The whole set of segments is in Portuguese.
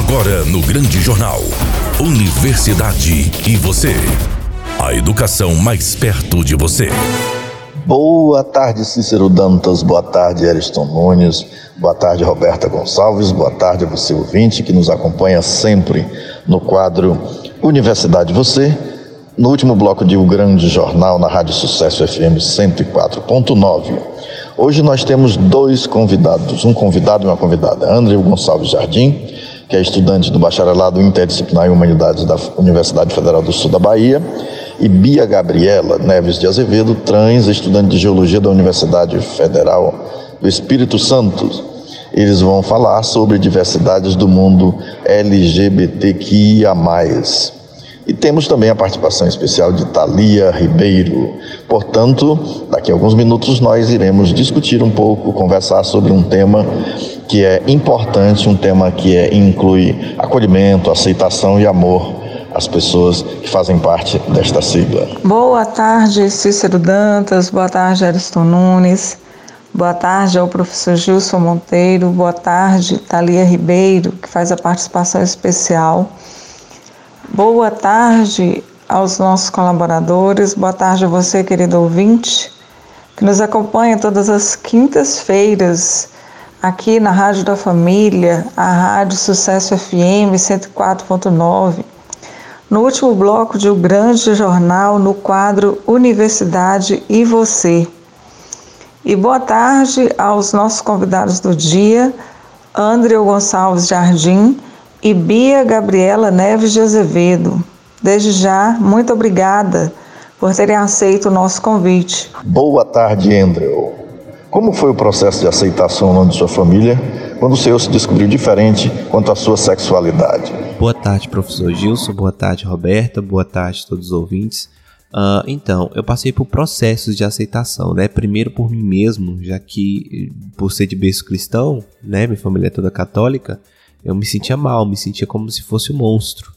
Agora no Grande Jornal. Universidade e você. A educação mais perto de você. Boa tarde, Cícero Dantas. Boa tarde, Ariston Nunes. Boa tarde, Roberta Gonçalves. Boa tarde a você, ouvinte, que nos acompanha sempre no quadro Universidade Você. No último bloco de O Grande Jornal, na Rádio Sucesso FM 104.9. Hoje nós temos dois convidados, um convidado e uma convidada. André Gonçalves Jardim, que é estudante do Bacharelado Interdisciplinar em Humanidades da Universidade Federal do Sul da Bahia, e Bia Gabriela Neves de Azevedo, trans, estudante de Geologia da Universidade Federal do Espírito Santo. Eles vão falar sobre diversidades do mundo LGBTQIA+. E temos também a participação especial de Thalia Ribeiro. Portanto, daqui a alguns minutos nós iremos discutir um pouco, conversar sobre um tema que é importante, um tema que é, inclui acolhimento, aceitação e amor às pessoas que fazem parte desta sigla. Boa tarde, Cícero Dantas, boa tarde, Ariston Nunes, boa tarde ao professor Gilson Monteiro, boa tarde, Thalia Ribeiro, que faz a participação especial. Boa tarde aos nossos colaboradores, boa tarde a você, querido ouvinte, que nos acompanha todas as quintas-feiras aqui na Rádio da Família, a Rádio Sucesso FM 104.9. No último bloco de O Grande Jornal, no quadro Universidade e Você. E boa tarde aos nossos convidados do dia, André Gonçalves Jardim e Bia Gabriela Neves de Azevedo. Desde já, muito obrigada por terem aceito o nosso convite. Boa tarde, Andrew. Como foi o processo de aceitação no de sua família quando o senhor se descobriu diferente quanto à sua sexualidade? Boa tarde, professor Gilson. Boa tarde, Roberta. Boa tarde a todos os ouvintes. Uh, então, eu passei por processos de aceitação, né? Primeiro por mim mesmo, já que por ser de berço cristão, né? Minha família é toda católica eu me sentia mal, me sentia como se fosse um monstro.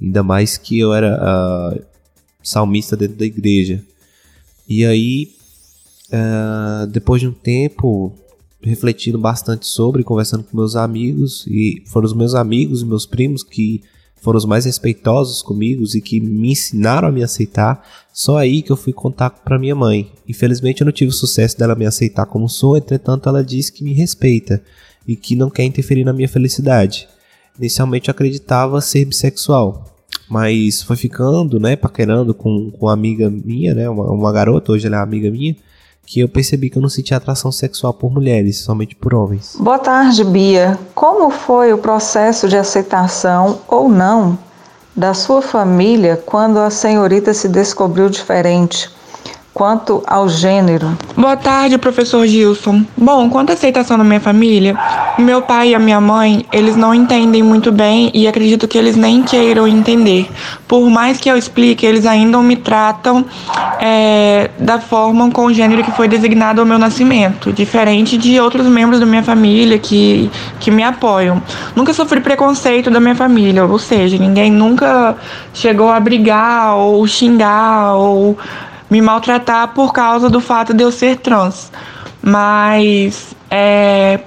Ainda mais que eu era uh, salmista dentro da igreja. E aí, uh, depois de um tempo, refletindo bastante sobre, conversando com meus amigos, e foram os meus amigos e meus primos que foram os mais respeitosos comigo e que me ensinaram a me aceitar, só aí que eu fui contar para minha mãe. Infelizmente eu não tive o sucesso dela me aceitar como sou, entretanto ela disse que me respeita e que não quer interferir na minha felicidade. Inicialmente eu acreditava ser bissexual, mas foi ficando, né, paquerando com, com uma amiga minha, né, uma, uma garota, hoje ela é amiga minha, que eu percebi que eu não sentia atração sexual por mulheres, somente por homens. Boa tarde, Bia. Como foi o processo de aceitação ou não da sua família quando a senhorita se descobriu diferente? Quanto ao gênero. Boa tarde, professor Gilson. Bom, quanto à aceitação da minha família, meu pai e a minha mãe, eles não entendem muito bem e acredito que eles nem queiram entender. Por mais que eu explique, eles ainda me tratam é, da forma com o gênero que foi designado ao meu nascimento, diferente de outros membros da minha família que, que me apoiam. Nunca sofri preconceito da minha família, ou seja, ninguém nunca chegou a brigar ou xingar ou me maltratar por causa do fato de eu ser trans. Mas é,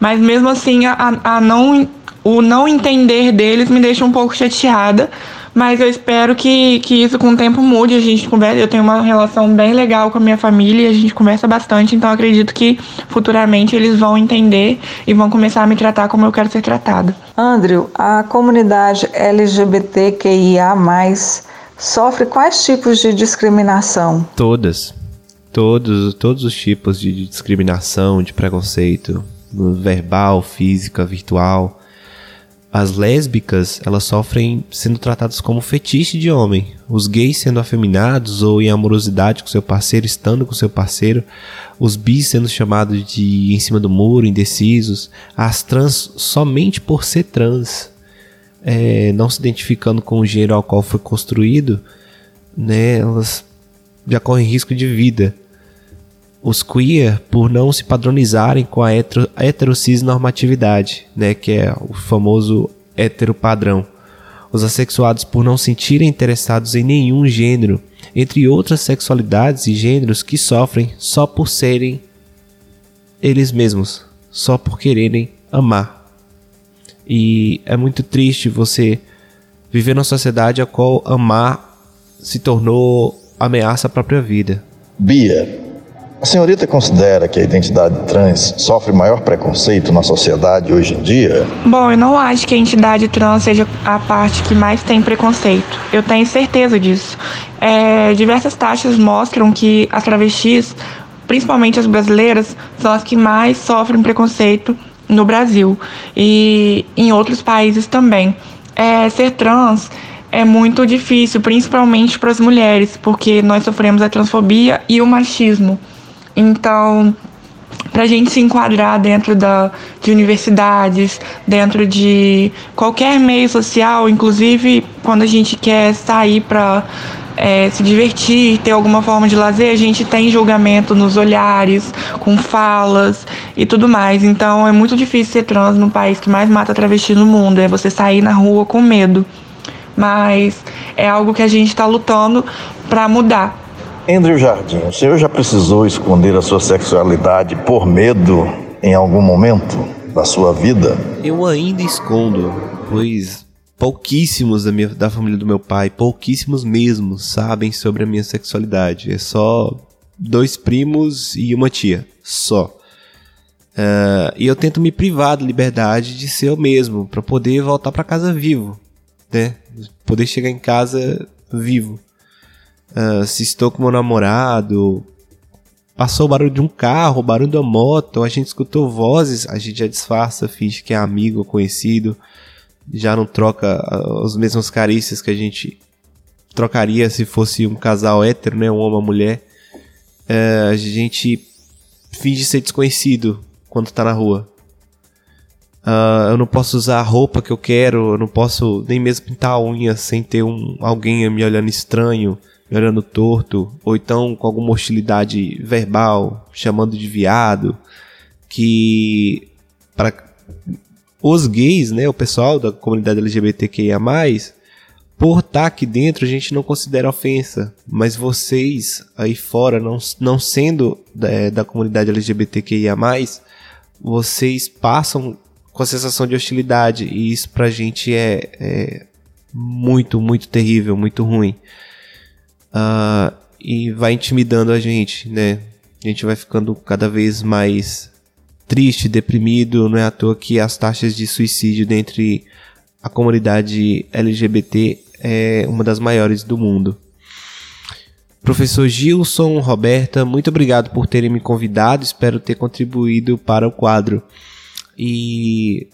mas mesmo assim a, a não o não entender deles me deixa um pouco chateada. Mas eu espero que, que isso com o tempo mude. A gente conversa. Eu tenho uma relação bem legal com a minha família e a gente conversa bastante. Então acredito que futuramente eles vão entender e vão começar a me tratar como eu quero ser tratada. Andrew, a comunidade LGBTQIA sofre quais tipos de discriminação? Todas. Todos, todos os tipos de discriminação, de preconceito, verbal, física, virtual. As lésbicas, elas sofrem sendo tratadas como fetiche de homem. Os gays sendo afeminados ou em amorosidade com seu parceiro, estando com seu parceiro. Os bis sendo chamados de em cima do muro, indecisos. As trans somente por ser trans é, não se identificando com o gênero ao qual foi construído, né, elas já correm risco de vida. Os queer, por não se padronizarem com a hetero, heterocis normatividade, né, que é o famoso heteropadrão. Os assexuados, por não sentirem interessados em nenhum gênero, entre outras sexualidades e gêneros que sofrem só por serem eles mesmos, só por quererem amar E é muito triste você viver numa sociedade a qual amar se tornou ameaça à própria vida. Bia, a senhorita considera que a identidade trans sofre maior preconceito na sociedade hoje em dia? Bom, eu não acho que a entidade trans seja a parte que mais tem preconceito. Eu tenho certeza disso. É, diversas taxas mostram que as travestis, principalmente as brasileiras, são as que mais sofrem preconceito no Brasil e em outros países também. É, ser trans é muito difícil, principalmente para as mulheres, porque nós sofremos a transfobia e o machismo. Então, para a gente se enquadrar dentro da, de universidades, dentro de qualquer meio social, inclusive quando a gente quer sair para é, se divertir, ter alguma forma de lazer, a gente tem julgamento nos olhares, com falas e tudo mais. Então é muito difícil ser trans no país que mais mata travesti no mundo. É você sair na rua com medo. Mas é algo que a gente está lutando para mudar. Andrew Jardim, o senhor já precisou esconder a sua sexualidade por medo em algum momento da sua vida? Eu ainda escondo, pois pouquíssimos da, minha, da família do meu pai, pouquíssimos mesmo, sabem sobre a minha sexualidade. É só dois primos e uma tia, só. Uh, e eu tento me privar da liberdade de ser eu mesmo, para poder voltar para casa vivo, né? Poder chegar em casa vivo. Uh, se estou com meu namorado, passou o barulho de um carro, o barulho da moto, a gente escutou vozes, a gente já disfarça, finge que é amigo ou conhecido, já não troca as mesmas carícias que a gente trocaria se fosse um casal hétero, né, um homem ou uma mulher. Uh, a gente finge ser desconhecido quando tá na rua. Uh, eu não posso usar a roupa que eu quero, eu não posso nem mesmo pintar a unha sem ter um, alguém me olhando estranho me olhando torto, ou então com alguma hostilidade verbal, chamando de viado, que para os gays, né, o pessoal da comunidade LGBTQIA+, por estar aqui dentro a gente não considera ofensa, mas vocês aí fora, não, não sendo da, é, da comunidade LGBTQIA+, vocês passam com a sensação de hostilidade. E isso pra gente é, é muito, muito terrível, muito ruim. Uh, e vai intimidando a gente, né? A gente vai ficando cada vez mais triste, deprimido. Não é à toa que as taxas de suicídio dentre a comunidade LGBT é uma das maiores do mundo. Professor Gilson, Roberta, muito obrigado por terem me convidado. Espero ter contribuído para o quadro. E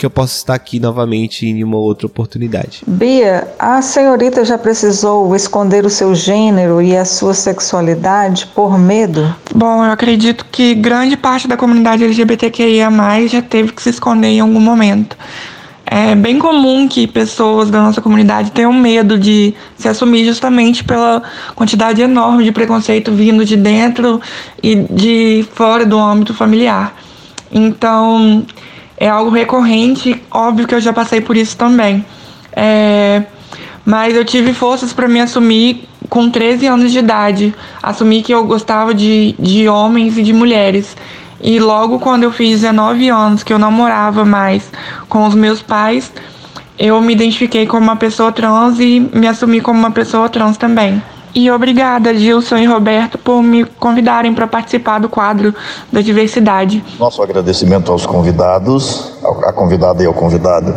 que eu possa estar aqui novamente em uma outra oportunidade. Bia, a senhorita já precisou esconder o seu gênero e a sua sexualidade por medo? Bom, eu acredito que grande parte da comunidade LGBTQIA já teve que se esconder em algum momento. É bem comum que pessoas da nossa comunidade tenham medo de se assumir justamente pela quantidade enorme de preconceito vindo de dentro e de fora do âmbito familiar. Então, é algo recorrente, óbvio que eu já passei por isso também. É, mas eu tive forças para me assumir com 13 anos de idade, assumir que eu gostava de, de homens e de mulheres. E logo quando eu fiz 19 anos, que eu não morava mais com os meus pais, eu me identifiquei como uma pessoa trans e me assumi como uma pessoa trans também. E obrigada, Gilson e Roberto, por me convidarem para participar do quadro da diversidade. Nosso agradecimento aos convidados, a convidada e ao convidado,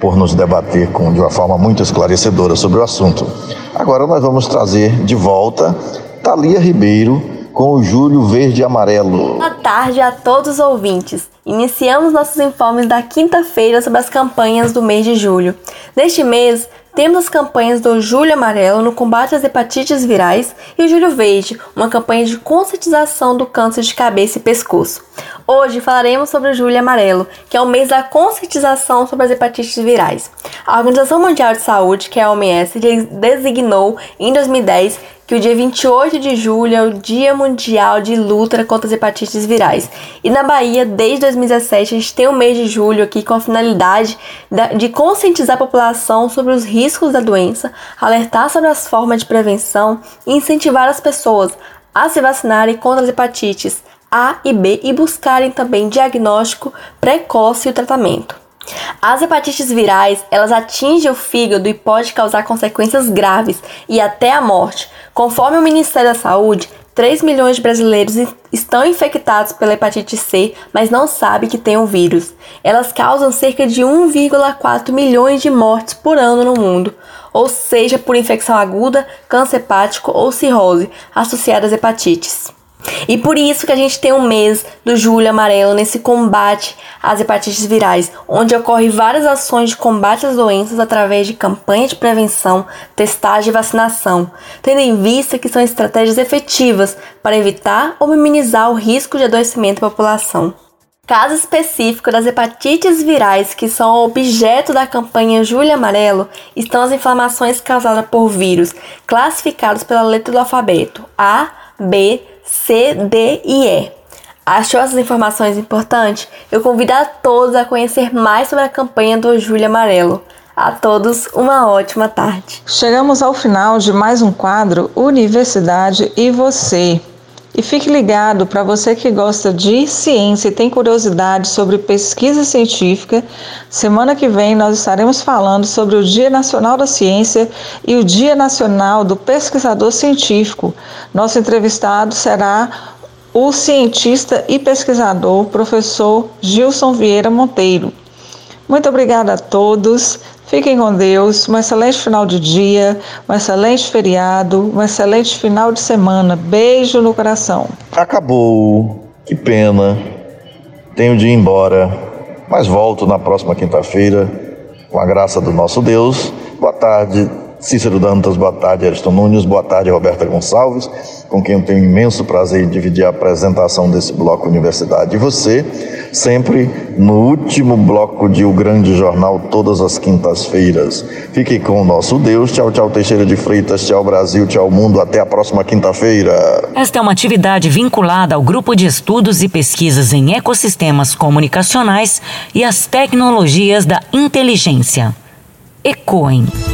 por nos debater com, de uma forma muito esclarecedora sobre o assunto. Agora nós vamos trazer de volta Thalia Ribeiro com o Júlio Verde e Amarelo. Boa tarde a todos os ouvintes. Iniciamos nossos informes da quinta-feira sobre as campanhas do mês de julho. Neste mês, temos as campanhas do Julho Amarelo no combate às hepatites virais e o Julho Verde, uma campanha de conscientização do câncer de cabeça e pescoço. Hoje falaremos sobre o Julho Amarelo, que é o mês da conscientização sobre as hepatites virais. A Organização Mundial de Saúde, que é a OMS, designou em 2010 que o dia 28 de julho é o Dia Mundial de Luta contra as Hepatites Virais. E na Bahia, desde 2017, a gente tem o mês de julho aqui com a finalidade de conscientizar a população sobre os riscos da doença, alertar sobre as formas de prevenção e incentivar as pessoas a se vacinarem contra as hepatites A e B e buscarem também diagnóstico precoce e o tratamento. As hepatites virais, elas atingem o fígado e pode causar consequências graves e até a morte. Conforme o Ministério da Saúde, 3 milhões de brasileiros estão infectados pela hepatite C, mas não sabem que tem o vírus. Elas causam cerca de 1,4 milhões de mortes por ano no mundo, ou seja, por infecção aguda, câncer hepático ou cirrose associada às hepatites. E por isso que a gente tem um mês do Julho Amarelo nesse combate às hepatites virais, onde ocorre várias ações de combate às doenças através de campanha de prevenção, testagem e vacinação, tendo em vista que são estratégias efetivas para evitar ou minimizar o risco de adoecimento da população. Caso específico das hepatites virais que são objeto da campanha Julho Amarelo estão as inflamações causadas por vírus, classificados pela letra do alfabeto A, B, C, D e E. Achou essas informações importantes? Eu convido a todos a conhecer mais sobre a campanha do Julho Amarelo. A todos, uma ótima tarde. Chegamos ao final de mais um quadro Universidade e Você. E fique ligado para você que gosta de ciência e tem curiosidade sobre pesquisa científica. Semana que vem nós estaremos falando sobre o Dia Nacional da Ciência e o Dia Nacional do Pesquisador Científico. Nosso entrevistado será o cientista e pesquisador professor Gilson Vieira Monteiro. Muito obrigada a todos. Fiquem com Deus, um excelente final de dia, um excelente feriado, um excelente final de semana. Beijo no coração. Acabou, que pena. Tenho de ir embora, mas volto na próxima quinta-feira, com a graça do nosso Deus. Boa tarde, Cícero Dantas, boa tarde, Ariston Nunes, boa tarde, Roberta Gonçalves, com quem eu tenho imenso prazer em dividir a apresentação desse bloco Universidade. E você, sempre no último bloco de O Grande Jornal, todas as quintas-feiras. Fique com o nosso Deus. Tchau, tchau, Teixeira de Freitas. Tchau, Brasil. Tchau, mundo. Até a próxima quinta-feira. Esta é uma atividade vinculada ao Grupo de Estudos e Pesquisas em Ecossistemas Comunicacionais e as Tecnologias da Inteligência. ECOEM.